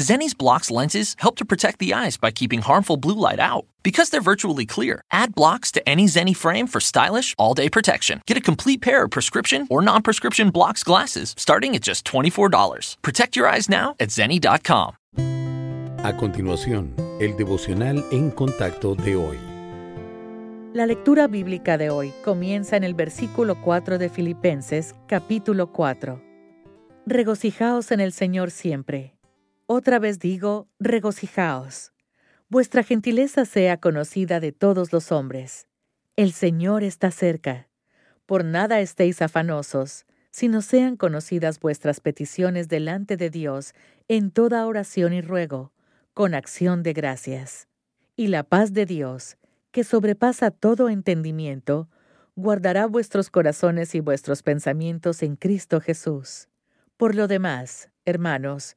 Zenni's blocks lenses help to protect the eyes by keeping harmful blue light out. Because they're virtually clear, add blocks to any Zenni frame for stylish, all day protection. Get a complete pair of prescription or non prescription blocks glasses starting at just $24. Protect your eyes now at Zenni.com. A continuación, el devocional en contacto de hoy. La lectura bíblica de hoy comienza en el versículo 4 de Filipenses, capítulo 4. Regocijaos en el Señor siempre. Otra vez digo, regocijaos. Vuestra gentileza sea conocida de todos los hombres. El Señor está cerca. Por nada estéis afanosos, sino sean conocidas vuestras peticiones delante de Dios en toda oración y ruego, con acción de gracias. Y la paz de Dios, que sobrepasa todo entendimiento, guardará vuestros corazones y vuestros pensamientos en Cristo Jesús. Por lo demás, hermanos,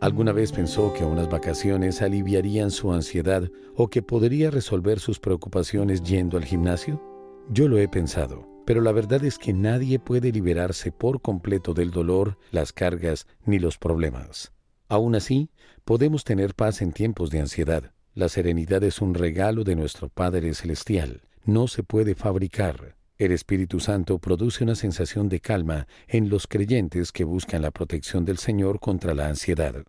¿Alguna vez pensó que unas vacaciones aliviarían su ansiedad o que podría resolver sus preocupaciones yendo al gimnasio? Yo lo he pensado, pero la verdad es que nadie puede liberarse por completo del dolor, las cargas ni los problemas. Aún así, podemos tener paz en tiempos de ansiedad. La serenidad es un regalo de nuestro Padre Celestial. No se puede fabricar. El Espíritu Santo produce una sensación de calma en los creyentes que buscan la protección del Señor contra la ansiedad.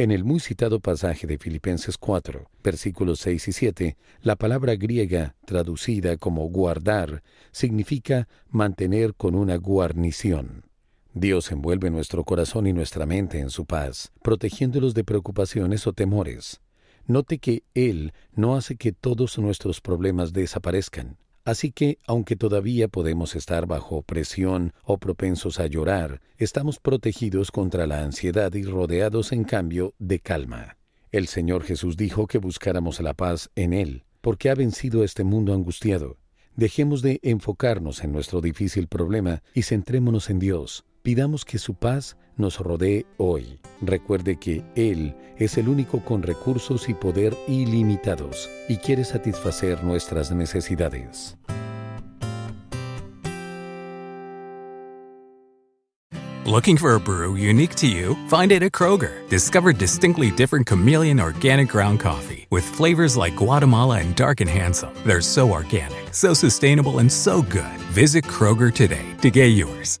En el muy citado pasaje de Filipenses 4, versículos 6 y 7, la palabra griega traducida como guardar significa mantener con una guarnición. Dios envuelve nuestro corazón y nuestra mente en su paz, protegiéndolos de preocupaciones o temores. Note que Él no hace que todos nuestros problemas desaparezcan. Así que, aunque todavía podemos estar bajo presión o propensos a llorar, estamos protegidos contra la ansiedad y rodeados, en cambio, de calma. El Señor Jesús dijo que buscáramos la paz en Él, porque ha vencido este mundo angustiado. Dejemos de enfocarnos en nuestro difícil problema y centrémonos en Dios. Pidamos que su paz nos rodee hoy. Recuerde que Él es el único con recursos y poder ilimitados y quiere satisfacer nuestras necesidades. Looking for a brew unique to you? Find it at Kroger. Discover distinctly different chameleon organic ground coffee with flavors like Guatemala and Dark and Handsome. They're so organic, so sustainable, and so good. Visit Kroger today to get yours.